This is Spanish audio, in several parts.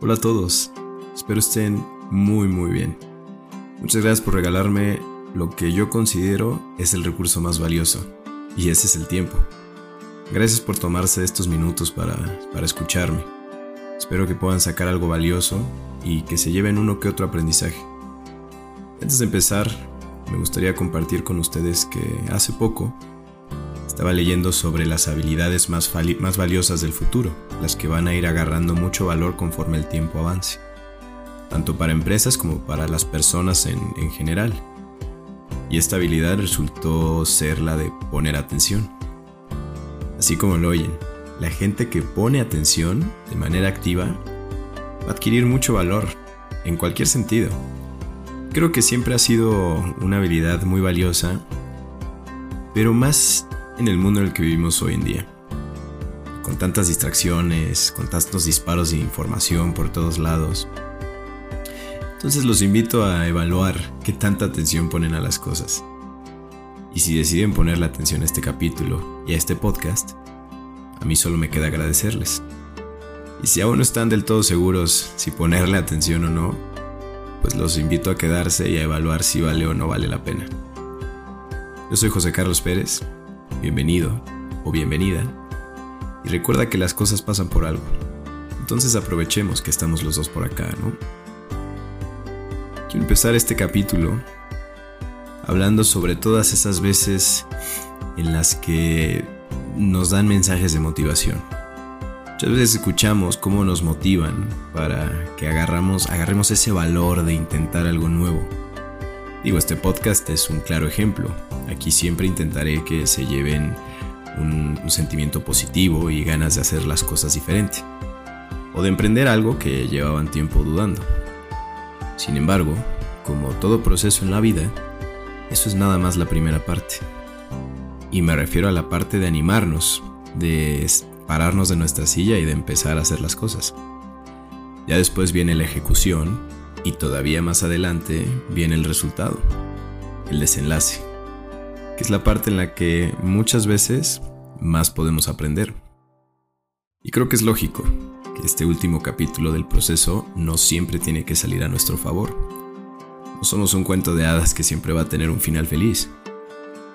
Hola a todos, espero estén muy muy bien. Muchas gracias por regalarme lo que yo considero es el recurso más valioso, y ese es el tiempo. Gracias por tomarse estos minutos para, para escucharme. Espero que puedan sacar algo valioso y que se lleven uno que otro aprendizaje. Antes de empezar, me gustaría compartir con ustedes que hace poco estaba leyendo sobre las habilidades más, más valiosas del futuro, las que van a ir agarrando mucho valor conforme el tiempo avance, tanto para empresas como para las personas en, en general. Y esta habilidad resultó ser la de poner atención. Así como lo oyen, la gente que pone atención de manera activa va a adquirir mucho valor en cualquier sentido. Creo que siempre ha sido una habilidad muy valiosa, pero más en el mundo en el que vivimos hoy en día. Con tantas distracciones, con tantos disparos de información por todos lados. Entonces los invito a evaluar qué tanta atención ponen a las cosas. Y si deciden ponerle atención a este capítulo y a este podcast, a mí solo me queda agradecerles. Y si aún no están del todo seguros si ponerle atención o no, pues los invito a quedarse y a evaluar si vale o no vale la pena. Yo soy José Carlos Pérez bienvenido o bienvenida. Y recuerda que las cosas pasan por algo. Entonces aprovechemos que estamos los dos por acá, ¿no? Quiero empezar este capítulo hablando sobre todas esas veces en las que nos dan mensajes de motivación. Muchas veces escuchamos cómo nos motivan para que agarramos, agarremos ese valor de intentar algo nuevo Digo, este podcast es un claro ejemplo. Aquí siempre intentaré que se lleven un, sentimiento positivo y ganas de hacer las cosas diferente. O de emprender algo que llevaban tiempo dudando. Sin embargo, como todo proceso en la vida, eso es nada más la primera parte. Y me refiero a la parte de animarnos, de pararnos de nuestra silla y de empezar a hacer las cosas. Ya después viene la ejecución y todavía más adelante viene el resultado, el desenlace, que es la parte en la que muchas veces más podemos aprender. Y creo que es lógico que este último capítulo del proceso no siempre tiene que salir a nuestro favor. No somos un cuento de hadas que siempre va a tener un final feliz.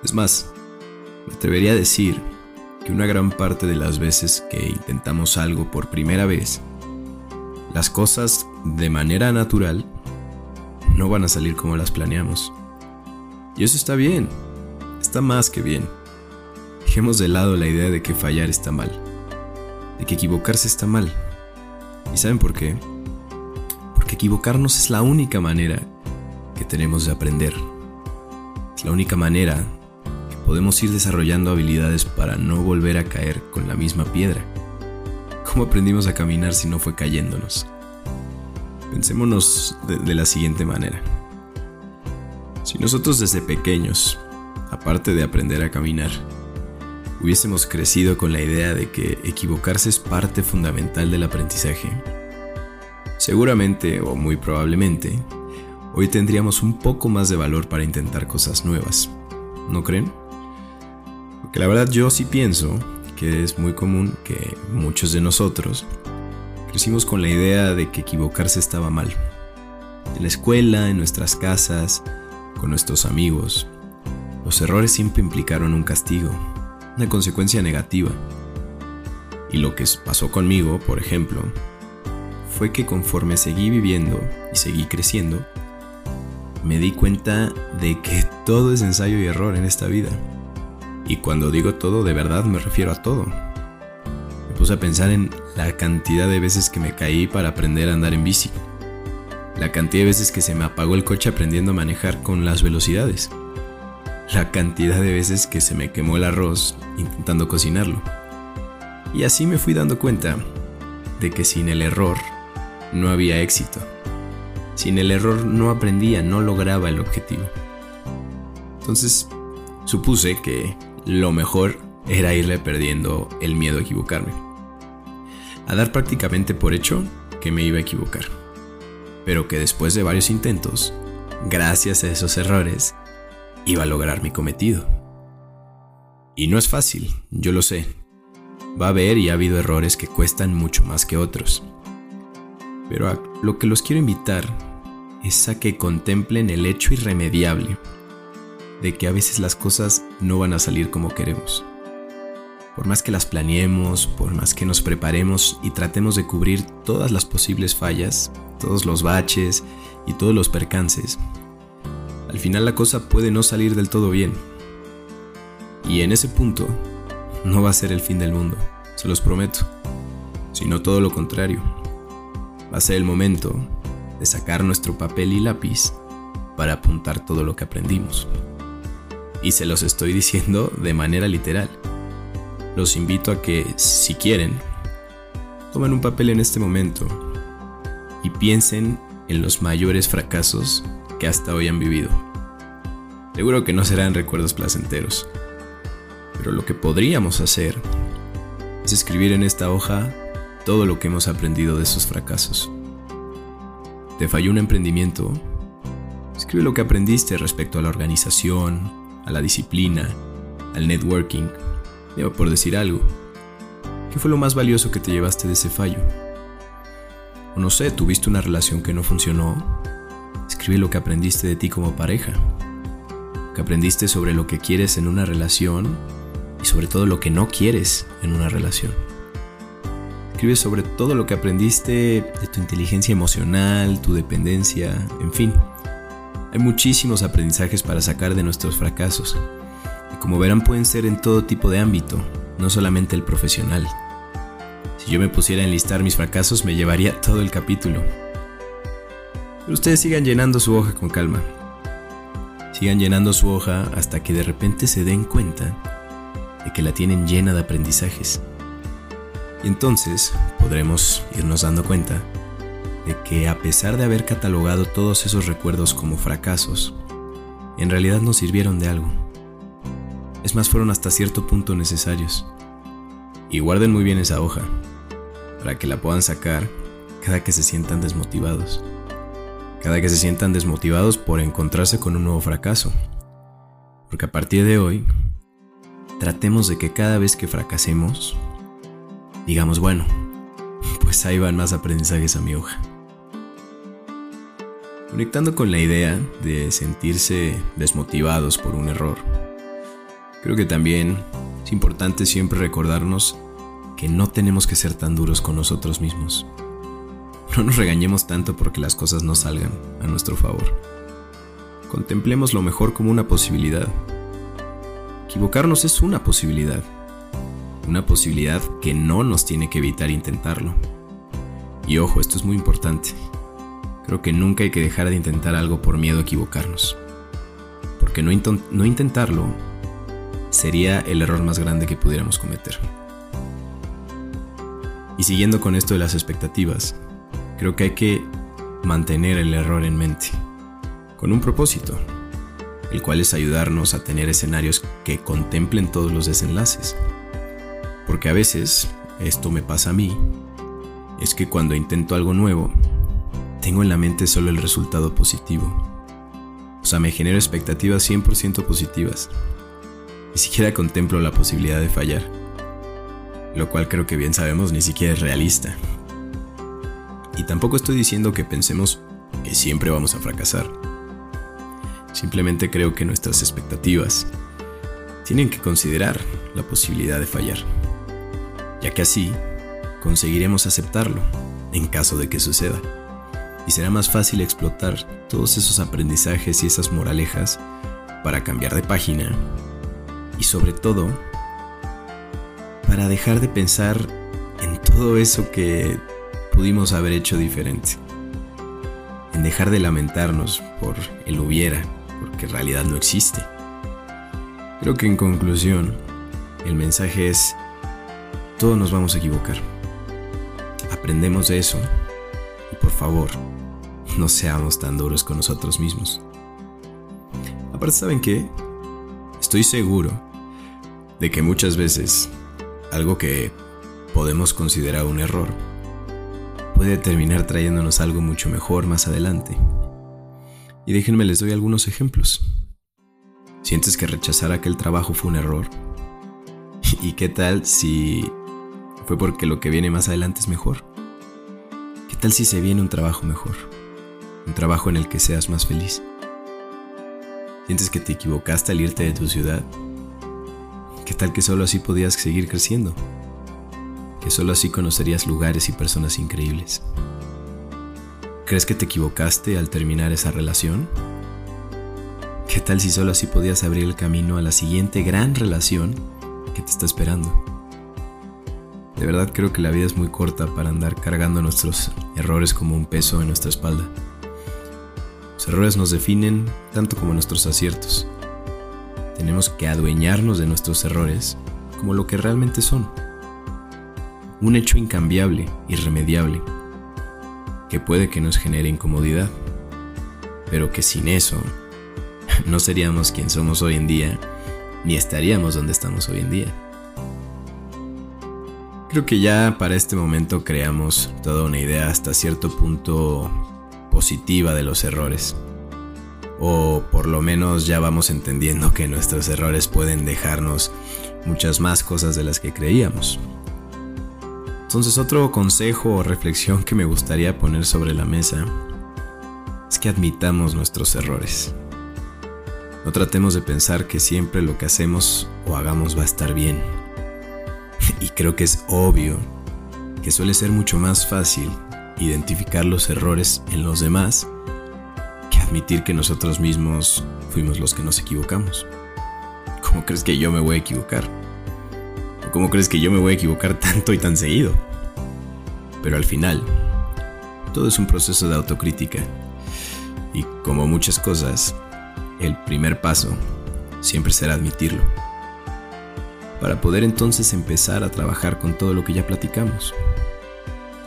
Es más, me atrevería a decir que una gran parte de las veces que intentamos algo por primera vez, las cosas de manera natural no van a salir como las planeamos. Y eso está bien, está más que bien. Dejemos de lado la idea de que fallar está mal, de que equivocarse está mal. ¿Y saben por qué? Porque equivocarnos es la única manera que tenemos de aprender. Es la única manera que podemos ir desarrollando habilidades para no volver a caer con la misma piedra. ¿Cómo aprendimos a caminar si no fue cayéndonos? Pensémonos de, la siguiente manera. Si nosotros desde pequeños, aparte de aprender a caminar, hubiésemos crecido con la idea de que equivocarse es parte fundamental del aprendizaje, seguramente o muy probablemente, hoy tendríamos un poco más de valor para intentar cosas nuevas. ¿No creen? Porque la verdad yo sí pienso es muy común que muchos de nosotros Crecimos con la idea de que equivocarse estaba mal. En la escuela, en nuestras casas, con nuestros amigos. Los errores siempre implicaron un castigo, una consecuencia negativa. Y lo que pasó conmigo, por ejemplo, fue que conforme seguí viviendo y seguí creciendo, me di cuenta de que todo es ensayo y error en esta vida. Y cuando digo todo, de verdad me refiero a todo puse a pensar en la cantidad de veces que me caí para aprender a andar en bici. La cantidad de veces que se me apagó el coche aprendiendo a manejar con las velocidades. La cantidad de veces que se me quemó el arroz intentando cocinarlo. Y así me fui dando cuenta de que sin el error no había éxito. Sin el error no aprendía, no lograba el objetivo. Entonces supuse que lo mejor era irle perdiendo el miedo a equivocarme. A dar prácticamente por hecho que me iba a equivocar. Pero que después de varios intentos, gracias a esos errores, iba a lograr mi cometido. Y no es fácil, yo lo sé. Va a haber y ha habido errores que cuestan mucho más que otros. Pero a lo que los quiero invitar es a que contemplen el hecho irremediable de que a veces las cosas no van a salir como queremos. Por más que las planeemos, por más que nos preparemos y tratemos de cubrir todas las posibles fallas, todos los baches y todos los percances, al final la cosa puede no salir del todo bien. Y en ese punto, no va a ser el fin del mundo, se los prometo, sino todo lo contrario. Va a ser el momento de sacar nuestro papel y lápiz para apuntar todo lo que aprendimos. Y se los estoy diciendo de manera literal. Los invito a que, si quieren, tomen un papel en este momento y piensen en los mayores fracasos que hasta hoy han vivido. Seguro que no serán recuerdos placenteros, pero lo que podríamos hacer es escribir en esta hoja todo lo que hemos aprendido de esos fracasos. ¿Te falló un emprendimiento? Escribe lo que aprendiste respecto a la organización, a la disciplina, al networking, por decir algo. ¿Qué fue lo más valioso que te llevaste de ese fallo? O no sé, tuviste una relación que no funcionó. Escribe lo que aprendiste de ti como pareja. Lo que aprendiste sobre lo que quieres en una relación y sobre todo lo que no quieres en una relación. Escribe sobre todo lo que aprendiste de tu inteligencia emocional, tu dependencia, en fin. Hay muchísimos aprendizajes para sacar de nuestros fracasos. Y como verán pueden ser en todo tipo de ámbito, no solamente el profesional. Si yo me pusiera a enlistar mis fracasos me llevaría todo el capítulo. Pero ustedes sigan llenando su hoja con calma. Sigan llenando su hoja hasta que de repente se den cuenta de que la tienen llena de aprendizajes. Y entonces podremos irnos dando cuenta de que a pesar de haber catalogado todos esos recuerdos como fracasos, en realidad nos sirvieron de algo. Es más, fueron hasta cierto punto necesarios. Y guarden muy bien esa hoja, para que la puedan sacar cada que se sientan desmotivados. Cada que se sientan desmotivados por encontrarse con un nuevo fracaso. Porque a partir de hoy, tratemos de que cada vez que fracasemos, digamos, bueno, pues ahí van más aprendizajes a mi hoja. Conectando con la idea de sentirse desmotivados por un error, creo que también es importante siempre recordarnos que no tenemos que ser tan duros con nosotros mismos. No nos regañemos tanto porque las cosas no salgan a nuestro favor. Contemplemos lo mejor como una posibilidad. Equivocarnos es una posibilidad. Una posibilidad que no nos tiene que evitar intentarlo. Y ojo, esto es muy importante. Que nunca hay que dejar de intentar algo por miedo a equivocarnos. Porque no, no intentarlo sería el error más grande que pudiéramos cometer. Y siguiendo con esto de las expectativas, creo que hay que mantener el error en mente, con un propósito, el cual es ayudarnos a tener escenarios que contemplen todos los desenlaces. Porque a veces, esto me pasa a mí, es que cuando intento algo nuevo, tengo en la mente solo el resultado positivo. O sea, me genero expectativas 100% positivas. Ni siquiera contemplo la posibilidad de fallar lo cual creo que bien sabemos ni siquiera es realista. Y tampoco estoy diciendo que pensemos que siempre vamos a fracasar. Simplemente creo que nuestras expectativas tienen que considerar la posibilidad de fallar, ya que así conseguiremos aceptarlo en caso de que suceda. Y será más fácil explotar todos esos aprendizajes y esas moralejas para cambiar de página y sobre todo para dejar de pensar en todo eso que pudimos haber hecho diferente. En dejar de lamentarnos por el hubiera, porque en realidad no existe. Creo que en conclusión, el mensaje es, todos nos vamos a equivocar. Aprendemos de eso y por favor, no seamos tan duros con nosotros mismos. Aparte, ¿saben qué? Estoy seguro de que muchas veces algo que podemos considerar un error, puede terminar trayéndonos algo mucho mejor más adelante. Y déjenme les doy algunos ejemplos. ¿Sientes que rechazar aquel trabajo fue un error? ¿Y qué tal si fue porque lo que viene más adelante es mejor. ¿Qué tal si se viene un trabajo mejor? Un trabajo en el que seas más feliz. ¿Sientes que te equivocaste al irte de tu ciudad? ¿Qué tal que solo así podías seguir creciendo? Que solo así conocerías lugares y personas increíbles. ¿Crees que te equivocaste al terminar esa relación? ¿Qué tal si solo así podías abrir el camino a la siguiente gran relación que te está esperando? De verdad creo que la vida es muy corta para andar cargando nuestros errores como un peso en nuestra espalda. Los errores nos definen tanto como nuestros aciertos. Tenemos que adueñarnos de nuestros errores como lo que realmente son. Un hecho incambiable, irremediable, que puede que nos genere incomodidad, pero que sin eso no seríamos quien somos hoy en día, ni estaríamos donde estamos hoy en día. Creo que ya para este momento creamos toda una idea hasta cierto punto positiva de los errores. O por lo menos ya vamos entendiendo que nuestros errores pueden dejarnos muchas más cosas de las que creíamos. Entonces otro consejo o reflexión que me gustaría poner sobre la mesa es que admitamos nuestros errores. No tratemos de pensar que siempre lo que hacemos o hagamos va a estar bien. Y creo que es obvio que suele ser mucho más fácil identificar los errores en los demás que admitir que nosotros mismos fuimos los que nos equivocamos. ¿Cómo crees que yo me voy a equivocar? ¿Cómo crees que yo me voy a equivocar tanto y tan seguido? Pero al final, todo es un proceso de autocrítica. Y como muchas cosas, el primer paso siempre será admitirlo. Para poder entonces empezar a trabajar con todo lo que ya platicamos.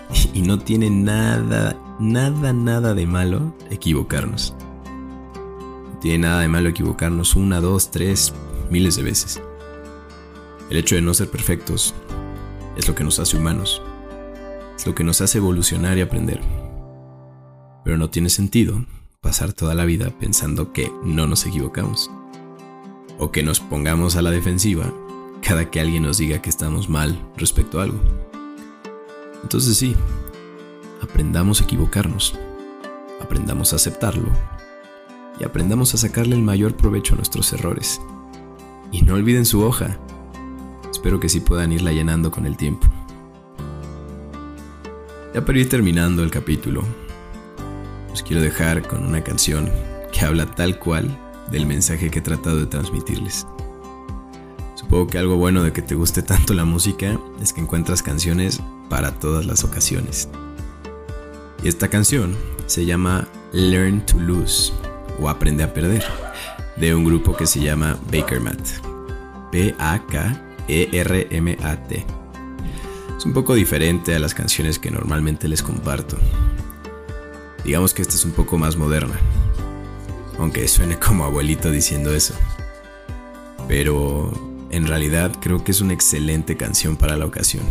Y no tiene nada, nada, nada de malo equivocarnos. No tiene nada de malo equivocarnos una, dos, tres, miles de veces. El hecho de no ser perfectos es lo que nos hace humanos. Es lo que nos hace evolucionar y aprender. Pero no tiene sentido pasar toda la vida pensando que no nos equivocamos. O que nos pongamos a la defensiva cada que alguien nos diga que estamos mal respecto a algo. Entonces sí, aprendamos a equivocarnos, aprendamos a aceptarlo y aprendamos a sacarle el mayor provecho a nuestros errores. Y no olviden su hoja, Espero que sí puedan irla llenando con el tiempo. Ya para ir terminando el capítulo, os quiero dejar con una canción que habla tal cual del mensaje que he tratado de transmitirles. Supongo que algo bueno de que te guste tanto la música es que encuentras canciones para todas las ocasiones. Y esta canción se llama Learn to Lose o Aprende a Perder, de un grupo que se llama Bakermat. B-A-K e-R-M-A-T. Es un poco diferente a las canciones que normalmente les comparto. Digamos que esta es un poco más moderna. Aunque suene como abuelito diciendo eso. Pero en realidad creo que es una excelente canción para la ocasión.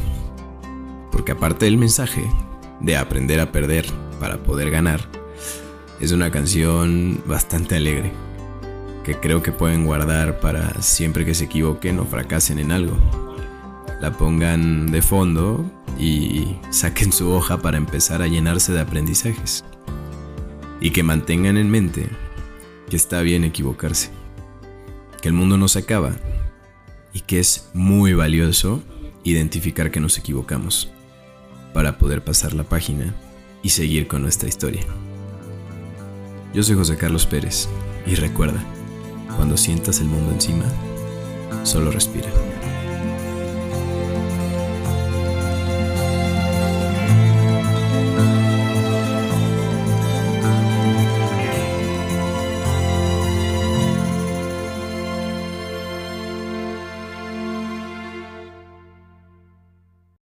Porque aparte del mensaje de aprender a perder para poder ganar, es una canción bastante alegre que creo que pueden guardar para siempre que se equivoquen o fracasen en algo. La pongan de fondo y saquen su hoja para empezar a llenarse de aprendizajes. Y que mantengan en mente que está bien equivocarse, que el mundo no se acaba y que es muy valioso identificar que nos equivocamos para poder pasar la página y seguir con nuestra historia. Yo soy José Carlos Pérez y recuerda, cuando sientas el mundo encima, solo respira.